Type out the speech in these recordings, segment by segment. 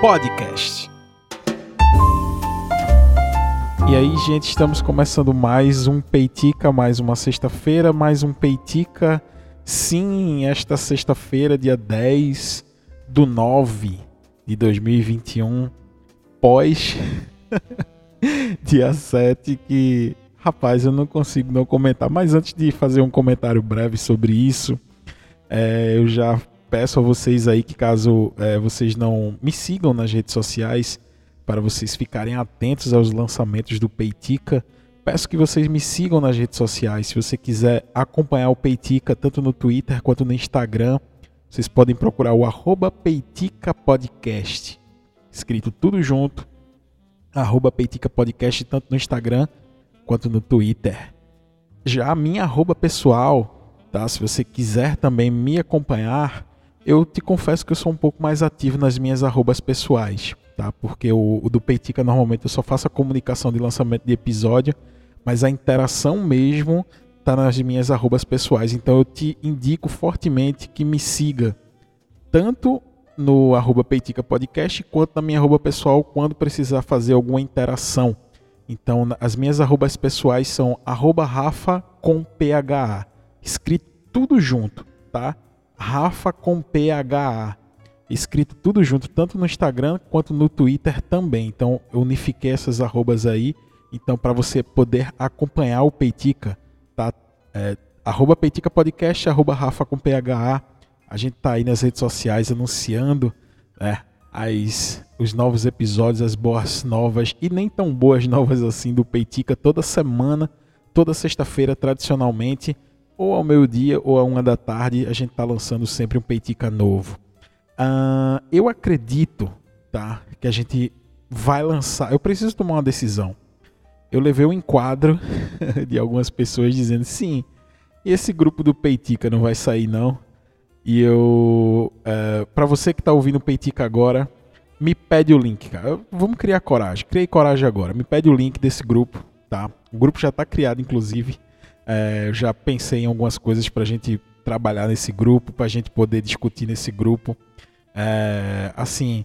Podcast. E aí, gente, estamos começando mais um Peitica, mais uma sexta-feira, mais um Peitica. Sim, esta sexta-feira, dia 10 do 9 de 2021, pós dia 7, que, rapaz, eu não consigo não comentar. Mas antes de fazer um comentário breve sobre isso, é, eu já peço a vocês aí que caso é, vocês não me sigam nas redes sociais, para vocês ficarem atentos aos lançamentos do Peitica, peço que vocês me sigam nas redes sociais. Se você quiser acompanhar o Peitica tanto no Twitter quanto no Instagram, vocês podem procurar o arroba Peitica Podcast, escrito tudo junto, arroba Peitica Podcast, tanto no Instagram quanto no Twitter. Já a minha arroba pessoal, tá? Se você quiser também me acompanhar, eu te confesso que eu sou um pouco mais ativo nas minhas arrobas pessoais, tá? Porque o, o do Peitica normalmente eu só faço a comunicação de lançamento de episódio, mas a interação mesmo tá nas minhas arrobas pessoais. Então eu te indico fortemente que me siga tanto no arroba Peitica Podcast quanto na minha arroba pessoal quando precisar fazer alguma interação. Então as minhas arrobas pessoais são arroba Rafa com PHA, escrito tudo junto, tá? Rafa com PHA. Escrito tudo junto, tanto no Instagram quanto no Twitter também. Então eu unifiquei essas arrobas aí. Então, para você poder acompanhar o Peitica, tá? É, arroba Peitica Podcast, arroba Rafa com PHA. A gente tá aí nas redes sociais anunciando né, as, os novos episódios, as boas novas e nem tão boas novas assim do Peitica toda semana, toda sexta-feira, tradicionalmente ou ao meio-dia ou a uma da tarde, a gente está lançando sempre um Peitica novo. Uh, eu acredito tá, que a gente vai lançar. Eu preciso tomar uma decisão. Eu levei um enquadro de algumas pessoas dizendo sim, esse grupo do Peitica não vai sair não. E eu, uh, é, para você que está ouvindo o Peitica agora, me pede o link, cara. Vamos criar coragem. Criei coragem agora. Me pede o link desse grupo, tá? O grupo já está criado, inclusive. É, já pensei em algumas coisas para a gente trabalhar nesse grupo, para a gente poder discutir nesse grupo. É, assim,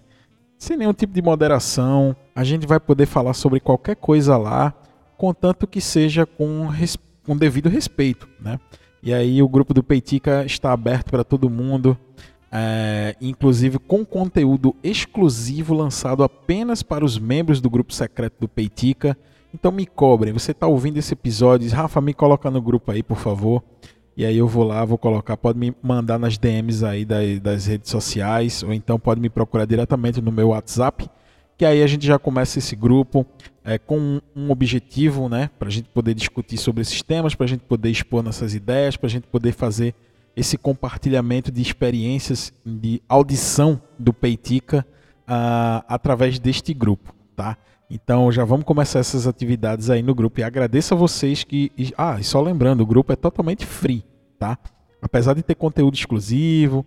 sem nenhum tipo de moderação, a gente vai poder falar sobre qualquer coisa lá, contanto que seja com, com devido respeito, né? E aí o grupo do Peitica está aberto para todo mundo, é, inclusive com conteúdo exclusivo lançado apenas para os membros do grupo secreto do Peitica. Então me cobrem. Você está ouvindo esse episódio, diz, Rafa, me coloca no grupo aí, por favor. E aí eu vou lá, vou colocar. Pode me mandar nas DMs aí das, redes sociais, ou então pode me procurar diretamente no meu WhatsApp. Que aí a gente já começa esse grupo é, com um, um objetivo, né? Para a gente poder discutir sobre esses temas, para a gente poder expor nossas ideias, para a gente poder fazer esse compartilhamento de experiências de audição do Peitica uh, através deste grupo, tá? Então já vamos começar essas atividades aí no grupo. E agradeço a vocês que. Ah, e só lembrando, o grupo é totalmente free, tá? Apesar de ter conteúdo exclusivo,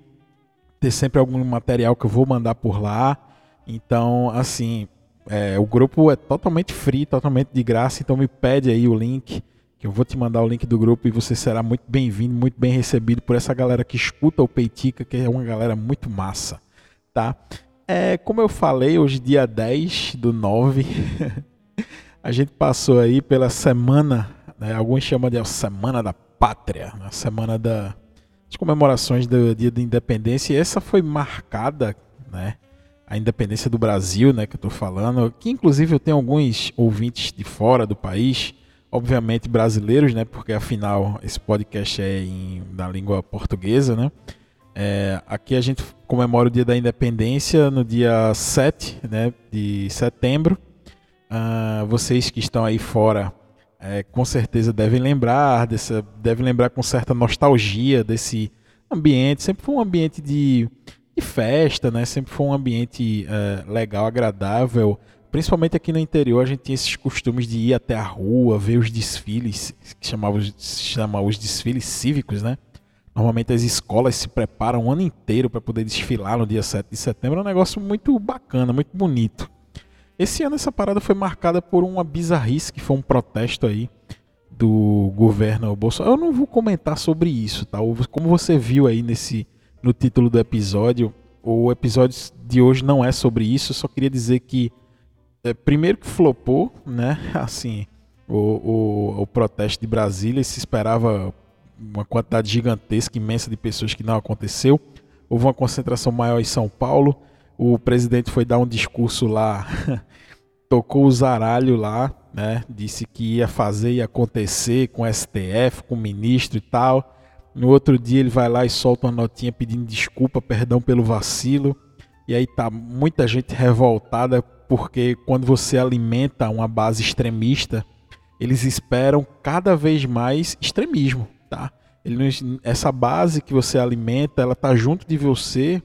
ter sempre algum material que eu vou mandar por lá. Então, assim, é, o grupo é totalmente free, totalmente de graça. Então me pede aí o link, que eu vou te mandar o link do grupo e você será muito bem-vindo, muito bem recebido por essa galera que escuta o Peitica, que é uma galera muito massa, tá? É, como eu falei, hoje dia 10 do 9, a gente passou aí pela semana, né, alguns chamam de Semana da Pátria, a semana da, das comemorações do Dia da Independência, e essa foi marcada, né, a independência do Brasil, né, que eu tô falando, que inclusive eu tenho alguns ouvintes de fora do país, obviamente brasileiros, né, porque afinal esse podcast é em, na língua portuguesa, né, é, aqui a gente comemora o dia da independência no dia 7 né, de setembro. Uh, vocês que estão aí fora é, com certeza devem lembrar, dessa, devem lembrar com certa nostalgia desse ambiente. Sempre foi um ambiente de, de festa, né? sempre foi um ambiente é, legal, agradável. Principalmente aqui no interior, a gente tinha esses costumes de ir até a rua, ver os desfiles, que chamavam, chamavam os desfiles cívicos, né? Normalmente as escolas se preparam o ano inteiro para poder desfilar no dia 7 de setembro. É um negócio muito bacana, muito bonito. Esse ano essa parada foi marcada por uma bizarrice, que foi um protesto aí do governo Bolsonaro. Eu não vou comentar sobre isso, tá? Como você viu aí nesse no título do episódio, o episódio de hoje não é sobre isso. Eu só queria dizer que, é, primeiro que flopou, né? Assim, o, o, o protesto de Brasília se esperava uma quantidade gigantesca, imensa de pessoas que não aconteceu. Houve uma concentração maior em São Paulo. O presidente foi dar um discurso lá, tocou o zaralho lá, né? Disse que ia fazer e acontecer com o STF, com o ministro e tal. No outro dia ele vai lá e solta uma notinha pedindo desculpa, perdão pelo vacilo. E aí tá muita gente revoltada porque quando você alimenta uma base extremista, eles esperam cada vez mais extremismo, tá? Eles, essa base que você alimenta, ela tá junto de você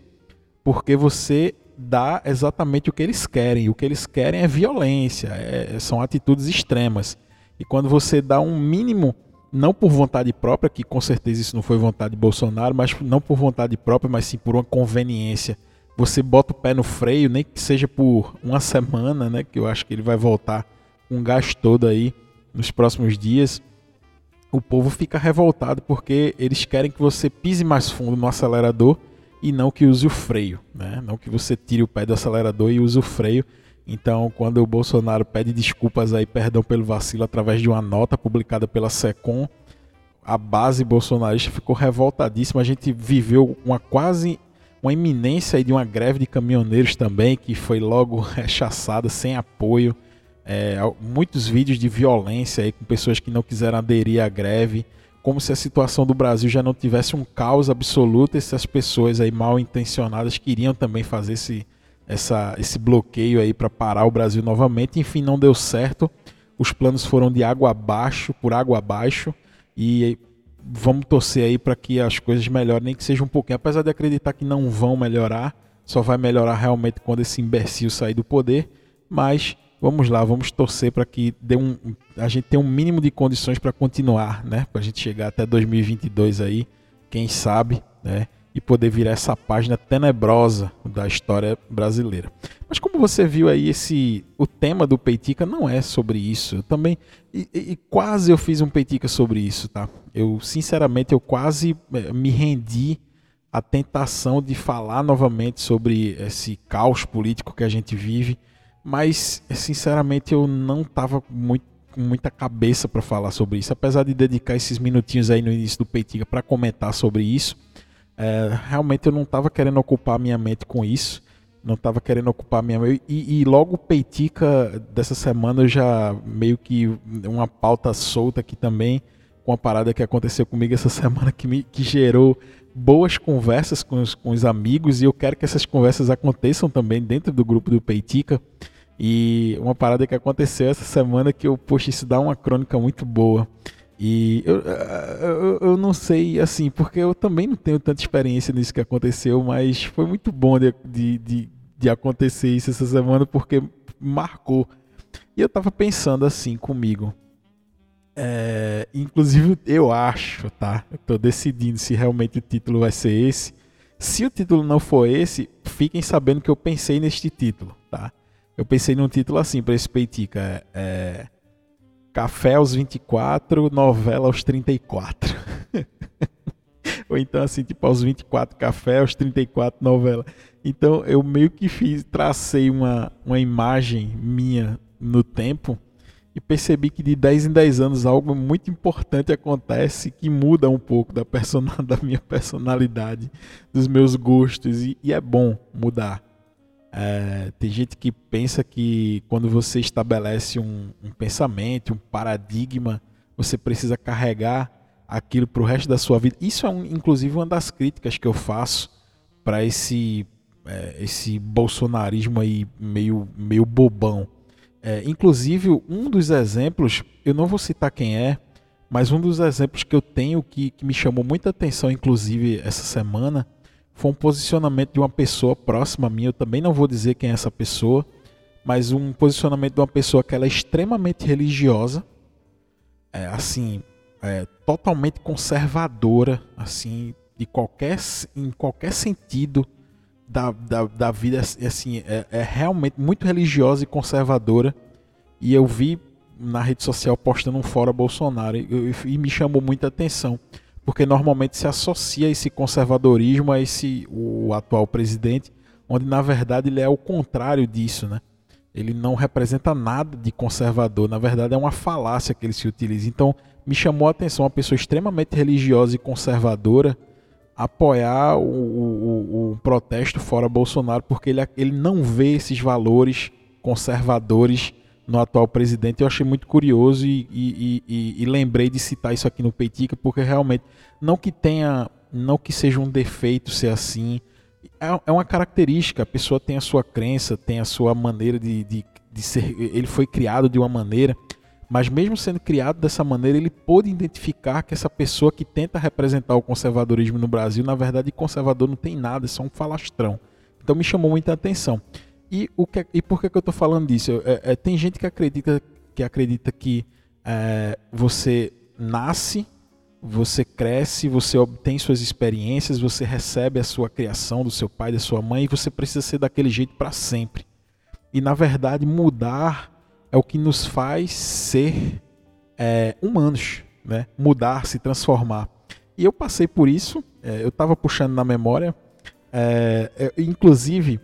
porque você dá exatamente o que eles querem. O que eles querem é violência, é, são atitudes extremas. E quando você dá um mínimo, não por vontade própria, que com certeza isso não foi vontade de Bolsonaro, mas não por vontade própria, mas sim por uma conveniência. Você bota o pé no freio, nem que seja por uma semana, né? Que eu acho que ele vai voltar um gás todo aí nos próximos dias. O povo fica revoltado porque eles querem que você pise mais fundo no acelerador e não que use o freio, né? Não que você tire o pé do acelerador e use o freio. Então, quando o Bolsonaro pede desculpas aí, perdão pelo vacilo, através de uma nota publicada pela SECOM, a base bolsonarista ficou revoltadíssima. A gente viveu uma quase uma iminência de uma greve de caminhoneiros também, que foi logo rechaçada, sem apoio. É, muitos vídeos de violência aí com pessoas que não quiseram aderir à greve como se a situação do Brasil já não tivesse um caos absoluto, essas pessoas aí mal intencionadas queriam também fazer esse, essa, esse bloqueio aí para parar o Brasil novamente. Enfim, não deu certo. Os planos foram de água abaixo, por água abaixo, e vamos torcer aí para que as coisas melhorem, nem que seja um pouquinho. Apesar de acreditar que não vão melhorar, só vai melhorar realmente quando esse imbecil sair do poder, mas vamos lá, vamos torcer para que dê um, a gente tenha um mínimo de condições para continuar, né? Para a gente chegar até 2022 aí, quem sabe, né? E poder virar essa página tenebrosa da história brasileira. Mas como você viu aí, esse o tema do Peitica não é sobre isso. Eu também e, e, quase eu fiz um Peitica sobre isso, tá? Eu sinceramente eu quase eh, me rendi à tentação de falar novamente sobre esse caos político que a gente vive mas sinceramente eu não estava muito com muita cabeça para falar sobre isso, apesar de dedicar esses minutinhos aí no início do Peitiga para comentar sobre isso. É, realmente eu não estava querendo ocupar minha mente com isso, não estava querendo ocupar minha mente. E, e logo o Peitica dessa semana eu já meio que uma pauta solta aqui também, com a parada que aconteceu comigo essa semana que, me, que gerou boas conversas com os, com os amigos e eu quero que essas conversas aconteçam também dentro do grupo do Peitica. E uma parada que aconteceu essa semana que eu, poxa, isso dá uma crônica muito boa. E eu, eu, eu, não sei, assim, porque eu também não tenho tanta experiência nisso que aconteceu, mas foi muito bom de, de, de, de acontecer isso essa semana porque marcou. E eu tava pensando assim comigo. É, inclusive, eu acho, tá? Eu tô decidindo se realmente o título vai ser esse. Se o título não for esse, fiquem sabendo que eu pensei neste título, tá? Eu pensei num título assim para esse Peitica. É, Café aos 24, novela aos 34. Ou então assim, tipo, aos 24 café, aos 34 novela. Então eu meio que fiz, tracei uma, uma imagem minha no tempo e percebi que de 10 em 10 anos algo muito importante acontece que muda um pouco da, da minha personalidade, dos meus gostos, e, e é bom mudar. É, tem gente que pensa que quando você estabelece um, um pensamento, um paradigma, você precisa carregar aquilo para o resto da sua vida. Isso é, um, inclusive, uma das críticas que eu faço para esse, é, esse bolsonarismo aí meio, meio bobão. É, inclusive, um dos exemplos, eu não vou citar quem é, mas um dos exemplos que eu tenho que, que me chamou muita atenção, inclusive, essa semana, foi um posicionamento de uma pessoa próxima a mim. Eu também não vou dizer quem é essa pessoa, mas um posicionamento de uma pessoa que ela é extremamente religiosa, é, assim, é, totalmente conservadora, assim, de qualquer, em qualquer sentido da, da, da vida, assim, é, é realmente muito religiosa e conservadora. E eu vi na rede social postando um fora Bolsonaro e, e me chamou muita atenção porque normalmente se associa esse conservadorismo a esse o atual presidente, onde na verdade ele é o contrário disso, né? Ele não representa nada de conservador, na verdade é uma falácia que ele se utiliza. Então, me chamou a atenção uma pessoa extremamente religiosa e conservadora apoiar o, o, o protesto fora Bolsonaro, porque ele, ele não vê esses valores conservadores no atual presidente. Eu achei muito curioso e, e, e, e, lembrei de citar isso aqui no Peitica, porque realmente, não que tenha, não que seja um defeito ser assim, é, é uma característica, a pessoa tem a sua crença, tem a sua maneira de, de, de ser, ele foi criado de uma maneira, mas mesmo sendo criado dessa maneira, ele pôde identificar que essa pessoa que tenta representar o conservadorismo no Brasil, na verdade, conservador não tem nada, é só um falastrão. Então me chamou muita atenção. E, o que, e por que, que eu estou falando disso? É, é, tem gente que acredita que, acredita que é, você nasce, você cresce, você obtém suas experiências, você recebe a sua criação do seu pai, da sua mãe, e você precisa ser daquele jeito para sempre. E na verdade, mudar é o que nos faz ser é, humanos, né? mudar, se transformar. E eu passei por isso, é, eu estava puxando na memória, é, inclusive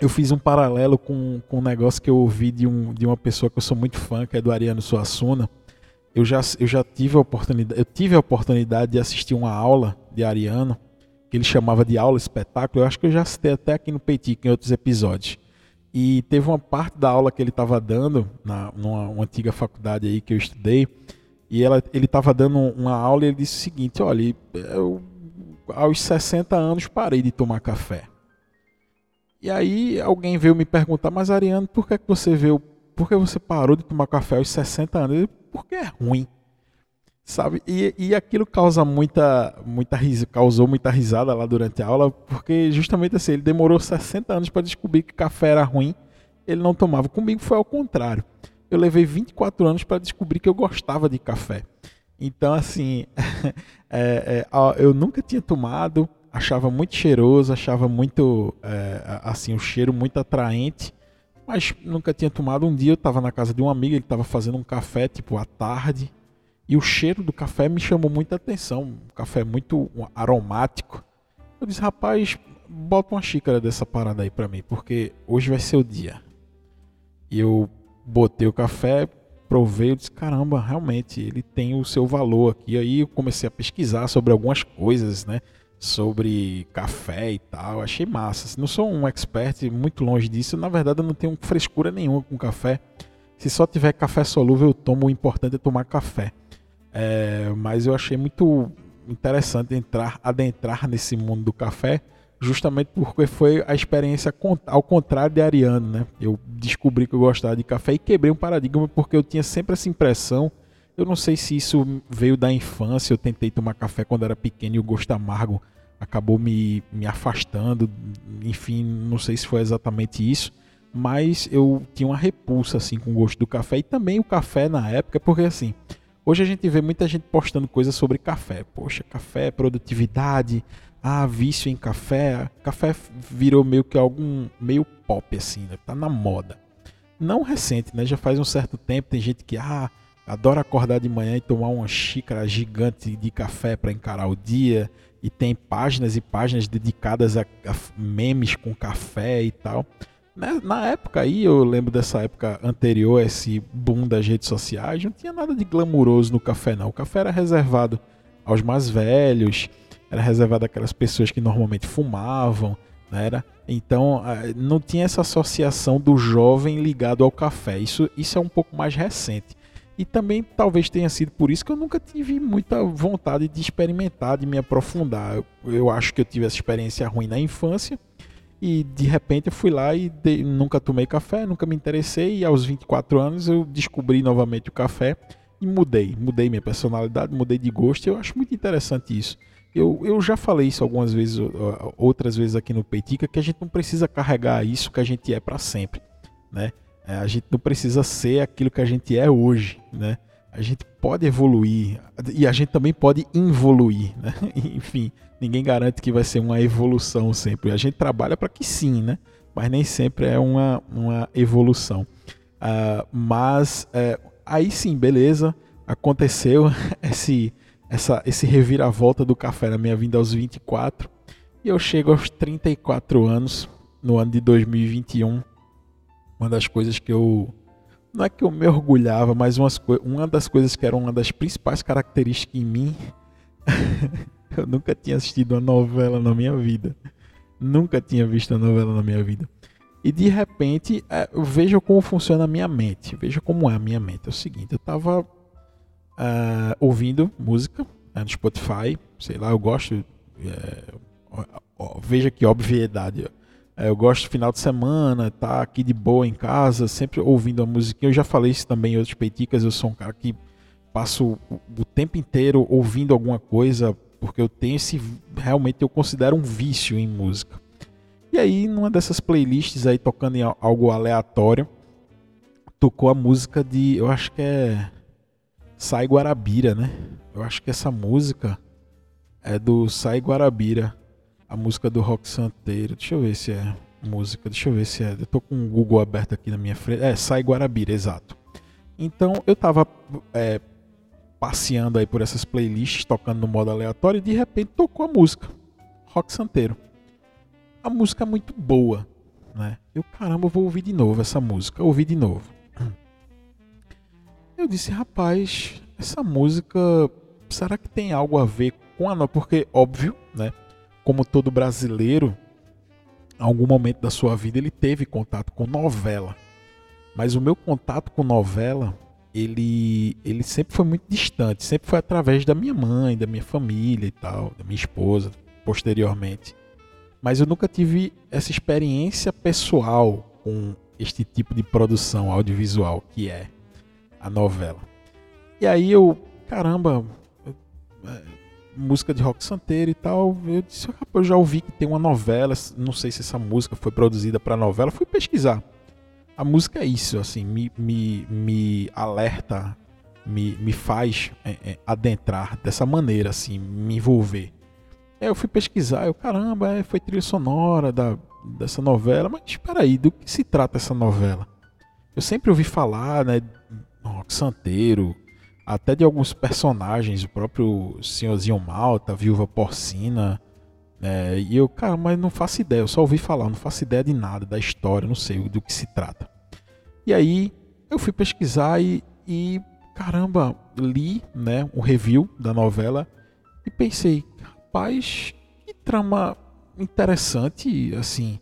eu fiz um paralelo com, com um negócio que eu ouvi de, um, de uma pessoa que eu sou muito fã, que é do Ariano Suassuna. Eu já, eu já tive a oportunidade, eu tive a oportunidade de assistir uma aula de Ariano, que ele chamava de aula espetáculo. Eu acho que eu já citei até aqui no Peitic em outros episódios. E teve uma parte da aula que ele estava dando, na, numa antiga faculdade aí que eu estudei, e ela, ele estava dando uma aula e ele disse o seguinte: olha, eu, aos 60 anos parei de tomar café. E aí alguém veio me perguntar, mas Ariano, por que, que você veio, por que você parou de tomar café aos 60 anos? Eu, porque é ruim. Sabe? E, e aquilo causa muita, muita risa, causou muita risada lá durante a aula, porque justamente assim, ele demorou 60 anos para descobrir que café era ruim, ele não tomava. Comigo foi ao contrário. Eu levei 24 anos para descobrir que eu gostava de café. Então, assim, é, é, eu nunca tinha tomado, achava muito cheiroso, achava muito, é, assim, o cheiro muito atraente, mas nunca tinha tomado. Um dia eu estava na casa de um amigo, ele estava fazendo um café, tipo, à tarde, e o cheiro do café me chamou muita atenção. Um café muito aromático. Eu disse, rapaz, bota uma xícara dessa parada aí para mim, porque hoje vai ser o dia. E eu botei o café, provei, eu disse, caramba, realmente, ele tem o seu valor aqui. Aí eu comecei a pesquisar sobre algumas coisas, né? sobre café e tal. Achei massa. Não sou um expert, muito longe disso. Na verdade, eu não tenho frescura nenhuma com café. Se só tiver café solúvel, eu tomo. O importante é tomar café. É, mas eu achei muito interessante entrar, adentrar nesse mundo do café, justamente porque foi a experiência ao contrário de Ariano, né? Eu descobri que eu gostava de café e quebrei um paradigma porque eu tinha sempre essa impressão eu não sei se isso veio da infância, eu tentei tomar café quando era pequeno e o gosto amargo acabou me, me afastando, enfim, não sei se foi exatamente isso, mas eu tinha uma repulsa assim com o gosto do café e também o café na época, porque assim, hoje a gente vê muita gente postando coisas sobre café. Poxa, café, produtividade, ah, vício em café. Café virou meio que algum meio pop assim, né? Tá na moda. Não recente, né? Já faz um certo tempo tem gente que ah, adora acordar de manhã e tomar uma xícara gigante de café para encarar o dia. E tem páginas e páginas dedicadas a, a memes com café e tal. Na, na, época aí, eu lembro dessa época anterior, esse boom das redes sociais, não tinha nada de glamuroso no café, não. O café era reservado aos mais velhos, era reservado àquelas pessoas que normalmente fumavam, né? Era, então não tinha essa associação do jovem ligado ao café. Isso, isso é um pouco mais recente. E também talvez tenha sido por isso que eu nunca tive muita vontade de experimentar, de me aprofundar. Eu, eu acho que eu tive essa experiência ruim na infância e de repente eu fui lá e de, nunca tomei café, nunca me interessei e aos 24 anos eu descobri novamente o café e mudei, mudei minha personalidade, mudei de gosto. Eu acho muito interessante isso. Eu, eu já falei isso algumas vezes, outras vezes aqui no Peitica, que a gente não precisa carregar isso que a gente é para sempre, né? É, a gente não precisa ser aquilo que a gente é hoje, né? A gente pode evoluir e a gente também pode involuir, né? Enfim, ninguém garante que vai ser uma evolução sempre. A gente trabalha para que sim, né? Mas nem sempre é uma, uma evolução. Uh, mas uh, aí sim, beleza, aconteceu esse, essa, esse reviravolta do café na minha vinda aos 24. E eu chego aos 34 anos, no ano de 2021. Uma das coisas que eu. Não é que eu me orgulhava, mas umas, uma das coisas que era uma das principais características em mim. eu nunca tinha assistido uma novela na minha vida. Nunca tinha visto uma novela na minha vida. E de repente, é, veja como funciona a minha mente. Veja como é a minha mente. É o seguinte, eu estava é, ouvindo música né, no Spotify. Sei lá, eu gosto. É, ó, ó, veja que obviedade. É, eu gosto final de semana, tá aqui de boa em casa, sempre ouvindo a musiquinha. Eu já falei isso também em outros peiticas. Eu sou um cara que passo o tempo inteiro ouvindo alguma coisa, porque eu tenho esse. Realmente eu considero um vício em música. E aí, numa dessas playlists aí, tocando em algo aleatório, tocou a música de. Eu acho que é. Sai Guarabira, né? Eu acho que essa música é do Sai Guarabira. A música do Rock Santeiro. Deixa eu ver se é música. Deixa eu ver se é. Eu tô com o Google aberto aqui na minha frente. É, Sai Guarabira, exato. Então eu tava é, passeando aí por essas playlists, tocando no modo aleatório, e de repente tocou a música. Rock Santeiro a música é muito boa, né? Eu, caramba, vou ouvir de novo essa música. Eu ouvi de novo. Eu disse, rapaz, essa música, será que tem algo a ver com a Porque, óbvio, né? Como todo brasileiro, em algum momento da sua vida ele teve contato com novela. Mas o meu contato com novela, ele, ele sempre foi muito distante. Sempre foi através da minha mãe, da minha família e tal, da minha esposa, posteriormente mas eu nunca tive essa experiência pessoal com este tipo de produção audiovisual que é a novela. E aí eu, caramba, música de rock santeiro e tal, eu disse, eu já ouvi que tem uma novela, não sei se essa música foi produzida para novela, fui pesquisar. A música é isso, assim, me, me, me alerta, me, me faz é, é, adentrar dessa maneira, assim, me envolver. Eu fui pesquisar, eu, caramba, é, foi trilha sonora da, dessa novela, mas espera aí, do que se trata essa novela? Eu sempre ouvi falar, né, Rock Santeiro, até de alguns personagens, o próprio Senhorzinho Malta, Viúva Porcina, né, e eu, cara, mas não faço ideia, eu só ouvi falar, não faço ideia de nada, da história, não sei do que se trata. E aí eu fui pesquisar e, e caramba, li, né, um review da novela e pensei, rapaz, que trama interessante, assim,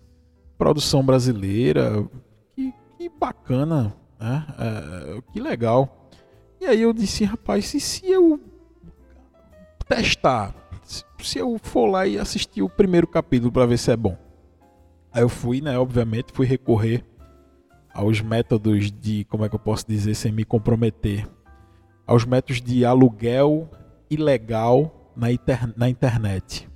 produção brasileira, que, que bacana, né? É, que legal. E aí eu disse, rapaz, e se eu testar, se eu for lá e assistir o primeiro capítulo para ver se é bom? Aí eu fui, né, obviamente, fui recorrer aos métodos de, como é que eu posso dizer sem me comprometer, aos métodos de aluguel ilegal na, inter, na internet.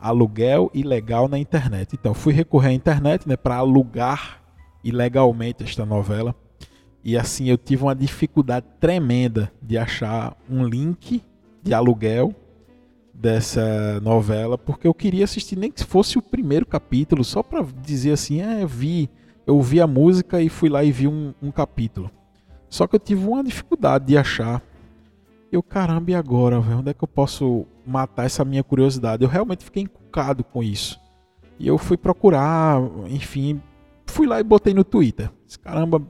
Aluguel ilegal na internet. Então, fui recorrer à internet né, para alugar ilegalmente esta novela. E assim eu tive uma dificuldade tremenda de achar um link de aluguel dessa novela, porque eu queria assistir nem que fosse o primeiro capítulo, só para dizer assim, é, vi, eu vi a música e fui lá e vi um, um capítulo. Só que eu tive uma dificuldade de achar eu, caramba, e agora, velho? Onde é que eu posso matar essa minha curiosidade? Eu realmente fiquei encucado com isso. E eu fui procurar, enfim, fui lá e botei no Twitter. Caramba,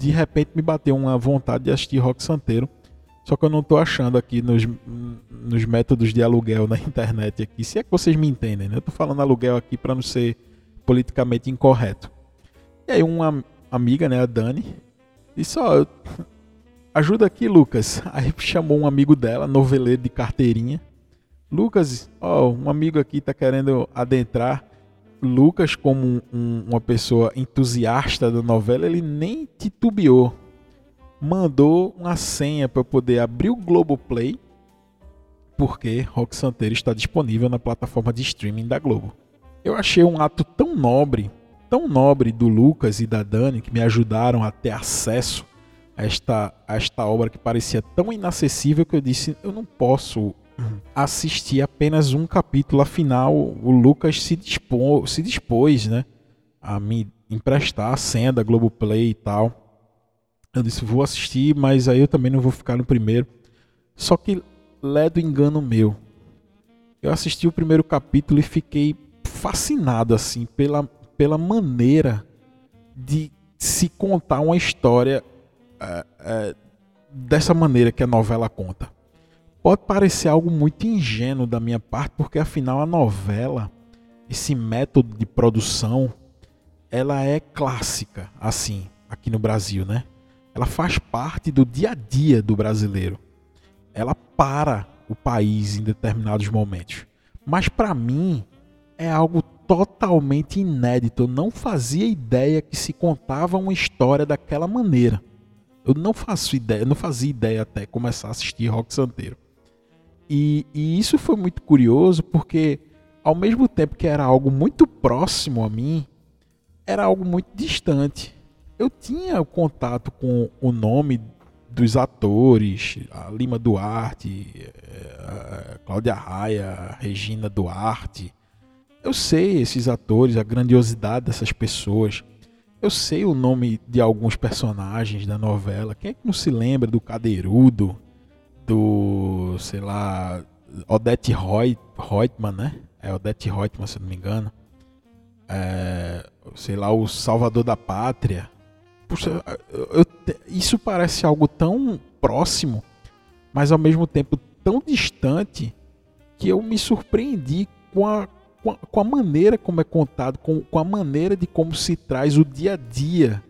de repente me bateu uma vontade de assistir Rock Santeiro. Só que eu não tô achando aqui nos, nos métodos de aluguel na internet aqui. Se é que vocês me entendem, né? Eu tô falando aluguel aqui para não ser politicamente incorreto. E aí uma amiga, né, a Dani, disse, ó, oh, Ajuda aqui, Lucas. Aí chamou um amigo dela, noveleiro de carteirinha. Lucas, ó, um amigo aqui tá querendo adentrar. Lucas, como um, uma pessoa entusiasta da novela, ele nem titubeou. Mandou uma senha para poder abrir o Globoplay, porque Rock Santeiro está disponível na plataforma de streaming da Globo. Eu achei um ato tão nobre, tão nobre do Lucas e da Dani, que me ajudaram a ter acesso esta, esta obra que parecia tão inacessível que eu disse: eu não posso assistir apenas um capítulo. Afinal, o Lucas se, dispô, se dispôs né, a me emprestar a senha da Globoplay e tal. Eu disse: vou assistir, mas aí eu também não vou ficar no primeiro. Só que Ledo Engano Meu. Eu assisti o primeiro capítulo e fiquei fascinado assim pela, pela maneira de se contar uma história é, é, dessa maneira que a novela conta. Pode parecer algo muito ingênuo da minha parte, porque afinal a novela, esse método de produção, ela é clássica, assim, aqui no Brasil, né? Ela faz parte do dia a dia do brasileiro. Ela para o país em determinados momentos. Mas para mim é algo totalmente inédito. Eu não fazia ideia que se contava uma história daquela maneira. Eu não faço ideia, não fazia ideia até começar a assistir Rock Santeiro. E, e isso foi muito curioso porque, ao mesmo tempo que era algo muito próximo a mim, era algo muito distante. Eu tinha contato com o nome dos atores, a Lima Duarte, a Cláudia Raia, a Regina Duarte. Eu sei esses atores, a grandiosidade dessas pessoas. Eu sei o nome de alguns personagens da novela. Quem é que não se lembra do Cadeirudo? Do, sei lá, Odette Reutemann, né? É Odette Reutemann, se não me engano. É, sei lá, o Salvador da Pátria. Puxa, eu, isso parece algo tão próximo, mas ao mesmo tempo tão distante, que eu me surpreendi com a, com a, com a maneira como é contado, com, com a maneira de como se traz o dia a dia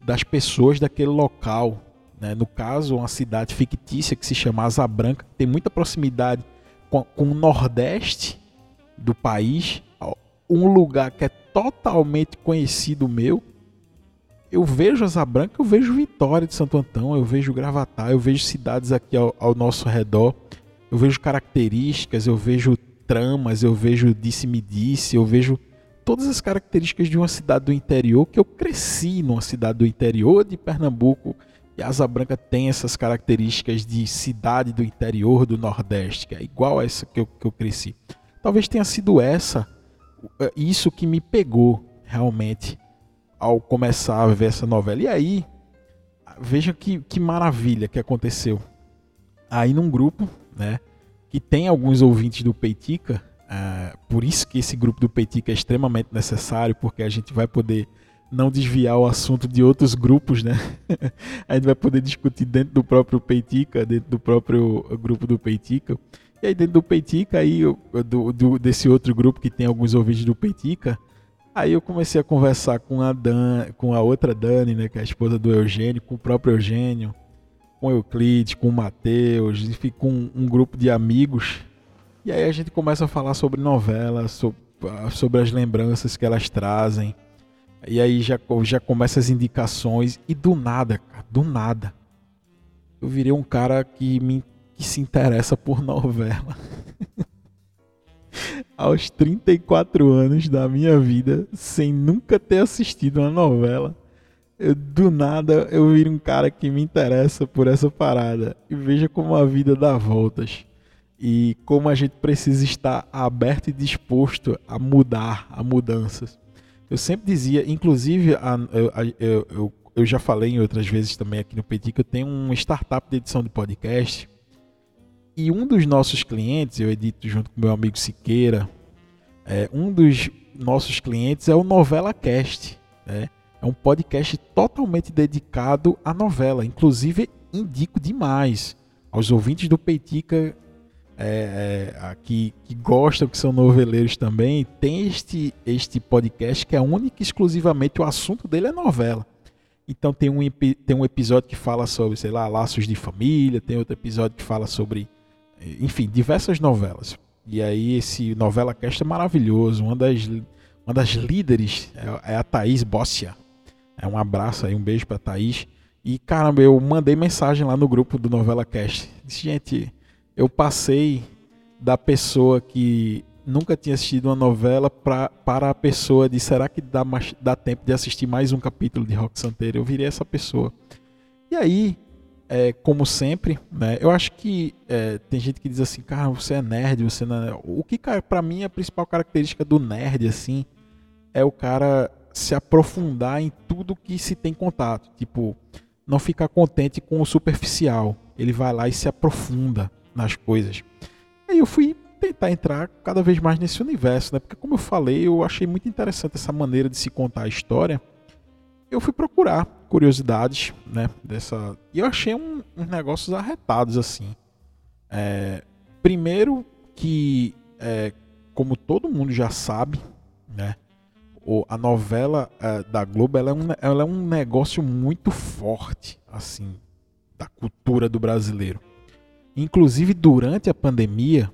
das pessoas daquele local, né? No caso, uma cidade fictícia que se chama Asa Branca, que tem muita proximidade com, com o nordeste do país, um lugar que é totalmente conhecido meu. Eu vejo Asa Branca, eu vejo Vitória de Santo Antão, eu vejo Gravatar, eu vejo cidades aqui ao, ao nosso redor, eu vejo características, eu vejo tramas, eu vejo disse-me-disse, eu vejo todas as características de uma cidade do interior que eu cresci numa cidade do interior de Pernambuco e Asa Branca tem essas características de cidade do interior do Nordeste, que é igual a essa que eu, que eu cresci. Talvez tenha sido essa, é, isso que me pegou realmente ao começar a ver essa novela. E aí, vejam que, que maravilha que aconteceu. Aí num grupo, né, que tem alguns ouvintes do Peitica, uh, por isso que esse grupo do Peitica é extremamente necessário, porque a gente vai poder não desviar o assunto de outros grupos, né? a gente vai poder discutir dentro do próprio Peitica, dentro do próprio grupo do Peitica. E aí dentro do Peitica, aí, do, do, desse outro grupo que tem alguns ouvintes do Peitica, aí eu comecei a conversar com a, Dan, com a outra Dani, né, que é a esposa do Eugênio, com o próprio Eugênio, com o Euclides, com o Matheus, enfim, com um, um grupo de amigos. E aí a gente começa a falar sobre novelas, sobre, sobre as lembranças que elas trazem, e aí já, já começa as indicações. E do nada, cara, do nada. Eu virei um cara que, me, que se interessa por novela. Aos 34 anos da minha vida, sem nunca ter assistido uma novela. Eu, do nada eu viro um cara que me interessa por essa parada. E veja como a vida dá voltas. E como a gente precisa estar aberto e disposto a mudar, a mudanças. Eu sempre dizia, inclusive, a, eu, eu, eu, já falei em outras vezes também aqui no Petit que eu tenho uma startup de edição de podcast. E um dos nossos clientes, eu edito junto com meu amigo Siqueira, é, um dos nossos clientes é o Novela Cast. Né? É um podcast totalmente dedicado à novela. Inclusive, indico demais aos ouvintes do Peitica é, é, que, que gostam, que são noveleiros também, tem este, este podcast que é único e exclusivamente o assunto dele é novela. Então tem um, tem um episódio que fala sobre, sei lá, laços de família, tem outro episódio que fala sobre, enfim, diversas novelas. E aí esse novela cast é maravilhoso. Uma das, uma das líderes é, é a Thaís Bossia. É um abraço aí, um beijo pra Thaís. E caramba, eu mandei mensagem lá no grupo do Novela Cast. Disse, gente, eu passei da pessoa que nunca tinha assistido uma novela pra, para a pessoa de será que dá, dá tempo de assistir mais um capítulo de Rock Santeiro? Eu virei essa pessoa. E aí, é, como sempre, né, eu acho que é, tem gente que diz assim, cara, você é nerd, você não é... O que, para mim, a principal característica do nerd, assim, é o cara se aprofundar em tudo que se tem contato. Tipo, não ficar contente com o superficial. Ele vai lá e se aprofunda nas coisas. Aí eu fui tentar entrar cada vez mais nesse universo, né? Porque como eu falei, eu achei muito interessante essa maneira de se contar a história. Eu fui procurar curiosidades, né? Dessa e eu achei um, uns negócios arretados assim. É, primeiro que, é, como todo mundo já sabe, né? a novela é, da Globo ela é, um, ela é um negócio muito forte, assim, da cultura do brasileiro. Inclusive, durante a pandemia,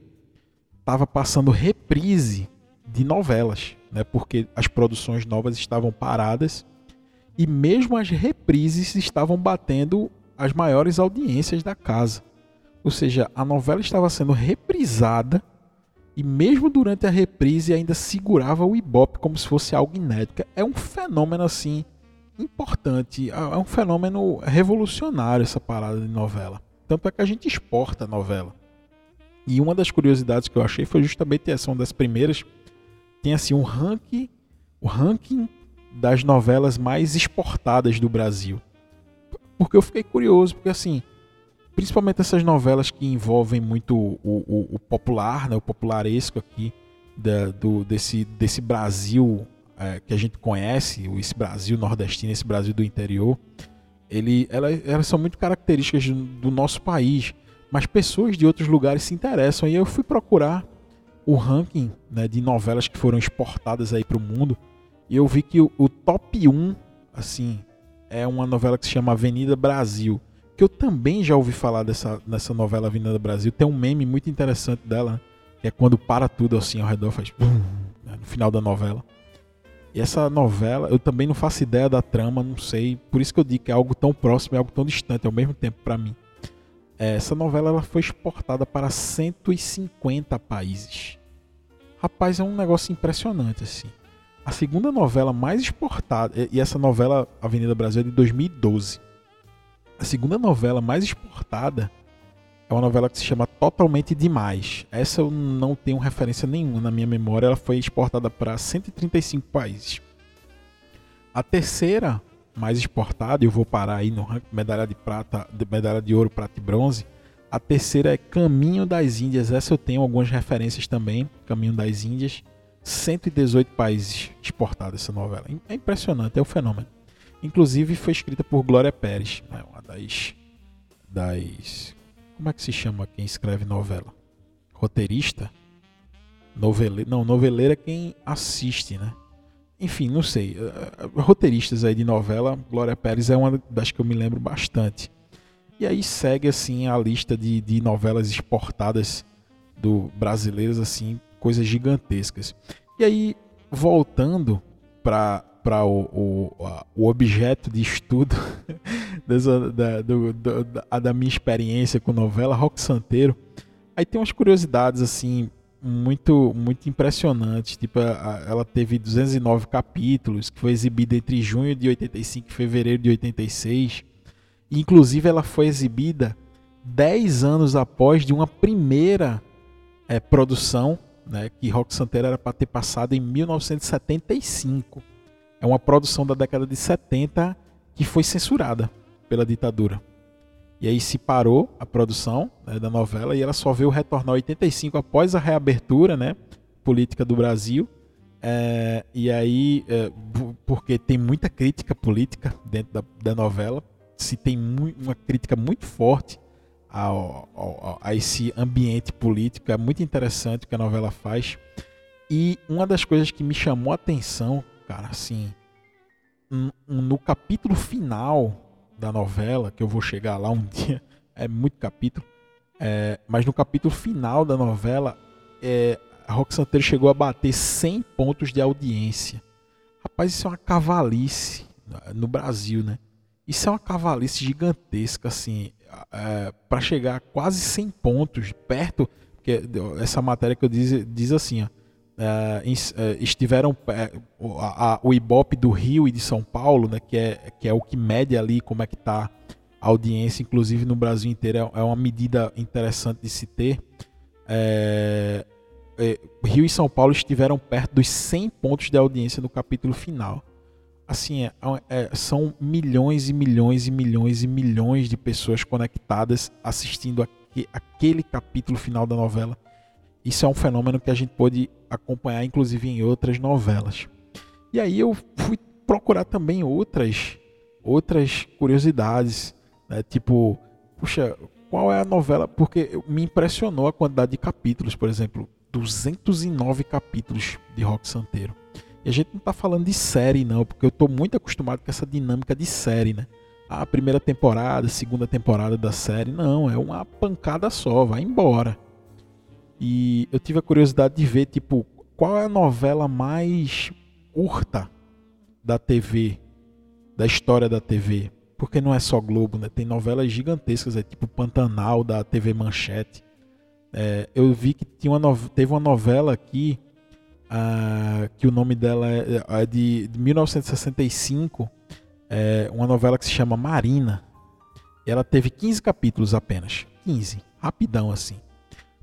estava passando reprise de novelas, né? porque as produções novas estavam paradas e mesmo as reprises estavam batendo as maiores audiências da casa. Ou seja, a novela estava sendo reprisada e mesmo durante a reprise ainda segurava o Ibope como se fosse algo inédito. É um fenômeno assim importante, é um fenômeno revolucionário essa parada de novela. Tanto é que a gente exporta a novela. E uma das curiosidades que eu achei foi justamente essa, uma das primeiras. Tem assim um ranking, o ranking das novelas mais exportadas do Brasil. Porque eu fiquei curioso, porque assim, principalmente essas novelas que envolvem muito o, o, o popular, né, o popularesco aqui da, do, desse, desse Brasil é, que a gente conhece, esse Brasil nordestino, esse Brasil do interior, ele, ela, elas são muito características do, do nosso país, mas pessoas de outros lugares se interessam. E eu fui procurar o ranking né, de novelas que foram exportadas aí para o mundo e eu vi que o, o top 1, assim, é uma novela que se chama Avenida Brasil que eu também já ouvi falar dessa, dessa novela do Brasil. Tem um meme muito interessante dela, né? que é quando para tudo assim ao redor, faz bum, né? no final da novela. E essa novela, eu também não faço ideia da trama, não sei. Por isso que eu digo que é algo tão próximo e algo tão distante ao mesmo tempo para mim. É, essa novela ela foi exportada para 150 países. Rapaz, é um negócio impressionante assim. A segunda novela mais exportada, e essa novela Avenida Brasil é de 2012 a segunda novela mais exportada é uma novela que se chama Totalmente Demais. Essa eu não tenho referência nenhuma na minha memória. Ela foi exportada para 135 países. A terceira mais exportada, eu vou parar aí no medalha de prata, medalha de ouro, prata e bronze. A terceira é Caminho das Índias. Essa eu tenho algumas referências também. Caminho das Índias. 118 países exportados essa novela. É impressionante, é o um fenômeno. Inclusive foi escrita por Glória Pérez, né, uma das, das. Como é que se chama quem escreve novela? Roteirista? Noveleiro? Não, noveleiro é quem assiste, né? Enfim, não sei. Eh, eh, roteiristas aí de novela, Glória Pérez é uma das que eu me lembro bastante. E aí segue assim a lista de, de novelas exportadas do brasileiras, assim, coisas gigantescas. E aí, voltando para para o, o, o, objeto de estudo dessa, da, do, do, da, da, minha experiência com novela, Rock Santeiro. Aí tem umas curiosidades assim muito muito impressionantes. Tipo, ela teve 209 capítulos, que foi exibida entre junho de 85 e fevereiro de 86. Inclusive, ela foi exibida 10 anos após de uma primeira é, produção, né, que Rock Santeiro era para ter passado em 1975 é uma produção da década de 70 que foi censurada pela ditadura. E aí se parou a produção né, da novela e ela só veio retornar em 85 após a reabertura né, política do Brasil. É, e aí, é, porque tem muita crítica política dentro da, da novela, se tem uma crítica muito forte ao, ao, a esse ambiente político, é muito interessante o que a novela faz. E uma das coisas que me chamou a atenção cara, assim, no capítulo final da novela, que eu vou chegar lá um dia, é muito capítulo, é, mas no capítulo final da novela, é, a Rock Santeiro chegou a bater 100 pontos de audiência. Rapaz, isso é uma cavalice no Brasil, né? Isso é uma cavalice gigantesca, assim, é, para chegar a quase 100 pontos, perto, porque essa matéria que eu diz, diz assim, ó, estiveram uh, a, a, o Ibope do Rio e de São Paulo, né, que, é, que é o que mede ali como é que está a audiência, inclusive no Brasil inteiro, é, é uma medida interessante de se ter. É, é, Rio e São Paulo estiveram perto dos 100 pontos de audiência no capítulo final. Assim, é, é, são milhões e milhões e milhões e milhões de pessoas conectadas assistindo aquele capítulo final da novela. Isso é um fenômeno que a gente pode acompanhar, inclusive, em outras novelas. E aí eu fui procurar também outras, outras curiosidades, né? tipo, puxa, qual é a novela? Porque me impressionou a quantidade de capítulos, por exemplo, 209 capítulos de Rock Santeiro. E a gente não está falando de série, não, porque eu estou muito acostumado com essa dinâmica de série, né? A primeira temporada, segunda temporada da série, não, é uma pancada só, vai embora. E eu tive a curiosidade de ver, tipo, qual é a novela mais curta da TV, da história da TV. Porque não é só Globo, né? Tem novelas gigantescas, é tipo Pantanal da TV Manchete. É, eu vi que tinha uma teve uma novela aqui uh, que o nome dela é, é de, de 1965, é uma novela que se chama Marina. Ela teve 15 capítulos apenas, 15, rapidão assim.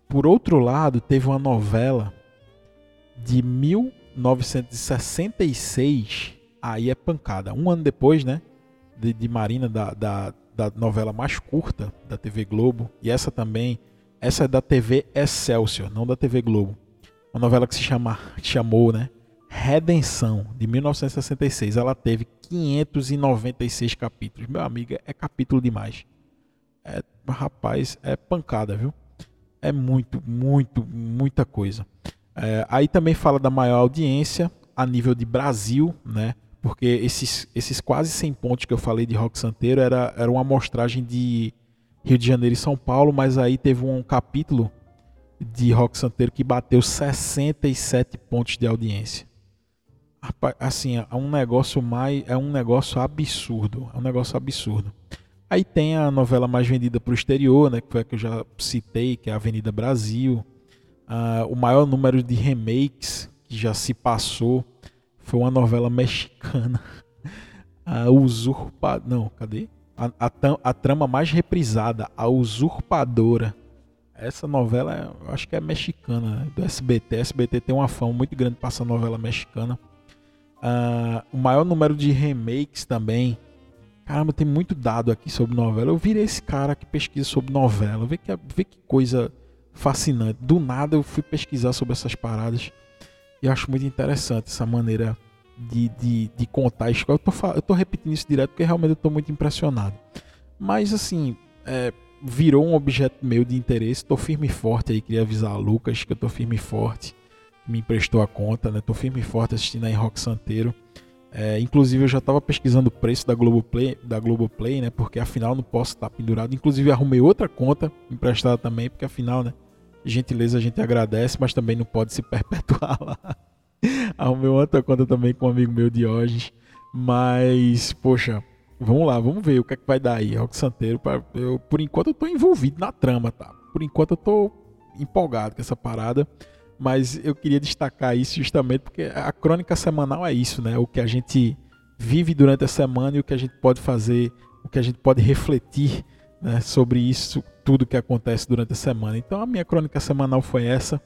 Por outro lado, teve uma novela de 1966, aí é pancada. Um ano depois, né? De, de Marina, da, da, da, novela mais curta da TV Globo. E essa também, essa é da TV Excelsior, não da TV Globo. Uma novela que se chama, chamou, né? Redenção, de 1966. Ela teve 596 capítulos. Meu amigo, é capítulo demais. É, rapaz, é pancada, viu? É muito, muito, muita coisa. É, aí também fala da maior audiência a nível de Brasil, né? Porque esses, esses quase 100 pontos que eu falei de Rock Santeiro era, era uma amostragem de Rio de Janeiro e São Paulo, mas aí teve um capítulo de Rock Santeiro que bateu 67 pontos de audiência. Assim, é um negócio mais é um negócio absurdo, é um negócio absurdo. Aí tem a novela mais vendida para o exterior, né, que foi a que eu já citei, que é Avenida Brasil. Uh, o maior número de remakes que já se passou foi uma novela mexicana. A Usurpa... Não, cadê? A, a, a, trama mais reprisada, A Usurpadora. Essa novela, eu acho que é mexicana, né? do SBT. A SBT tem uma fama muito grande para essa novela mexicana. Uh, o maior número de remakes também Caramba, tem muito dado aqui sobre novela. Eu virei esse cara que pesquisa sobre novela. Vê que, vê que coisa fascinante. Do nada eu fui pesquisar sobre essas paradas. E acho muito interessante essa maneira de, de, de contar a história. Eu tô, eu tô repetindo isso direto porque realmente eu tô muito impressionado. Mas assim, é, virou um objeto meu de interesse. Tô firme e forte aí. Queria avisar a Lucas que eu tô firme e forte. Me emprestou a conta, né? Tô firme e forte assistindo aí Rock Santeiro. É, inclusive eu já estava pesquisando o preço da Globoplay, da Globoplay, né? Porque afinal não posso estar pendurado. Inclusive arrumei outra conta emprestada também, porque afinal, né? Gentileza a gente agradece, mas também não pode se perpetuar lá. arrumei outra conta também com um amigo meu Diógenes. Mas, poxa, vamos lá, vamos ver o que é que vai dar aí. Rock Santeiro, pra, eu, por enquanto eu tô envolvido na trama, tá? Por enquanto eu tô empolgado com essa parada mas eu queria destacar isso justamente porque a crônica semanal é isso, né? O que a gente vive durante a semana e o que a gente pode fazer, o que a gente pode refletir né, sobre isso, tudo que acontece durante a semana. Então a minha crônica semanal foi essa.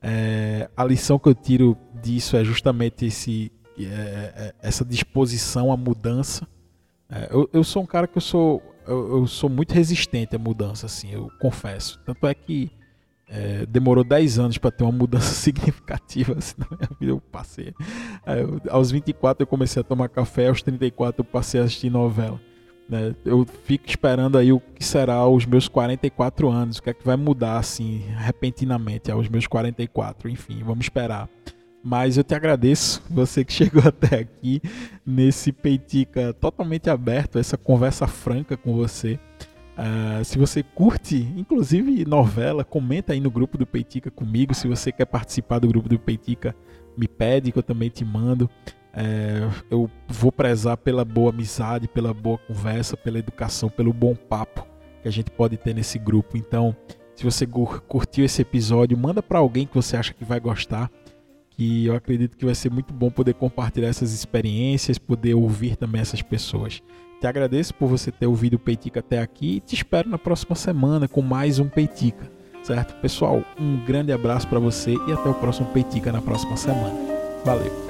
É, a lição que eu tiro disso é justamente esse, é, é essa disposição à mudança. É, eu, eu, sou um cara que eu sou, eu, eu sou muito resistente à mudança, assim, eu confesso. Tanto é que é, demorou 10 anos para ter uma mudança significativa na minha vida. Eu passei. É, eu, aos 24 eu comecei a tomar café, aos 34 eu passei a assistir novela. Né? Eu fico esperando aí o que será os meus 44 anos, o que é que vai mudar assim repentinamente aos meus 44. Enfim, vamos esperar. Mas eu te agradeço, você que chegou até aqui nesse Peitica totalmente aberto, essa conversa franca com você. Uh, se você curte, inclusive novela, comenta aí no grupo do Peitica comigo. Se você quer participar do grupo do Peitica, me pede que eu também te mando. É, eu vou prezar pela boa amizade, pela boa conversa, pela educação, pelo bom papo que a gente pode ter nesse grupo. Então, se você curtiu esse episódio, manda para alguém que você acha que vai gostar. Que eu acredito que vai ser muito bom poder compartilhar essas experiências, poder ouvir também essas pessoas. Te agradeço por você ter ouvido o Peitica até aqui e te espero na próxima semana com mais um Peitica, certo? Pessoal, um grande abraço para você e até o próximo Peitica na próxima semana. Valeu!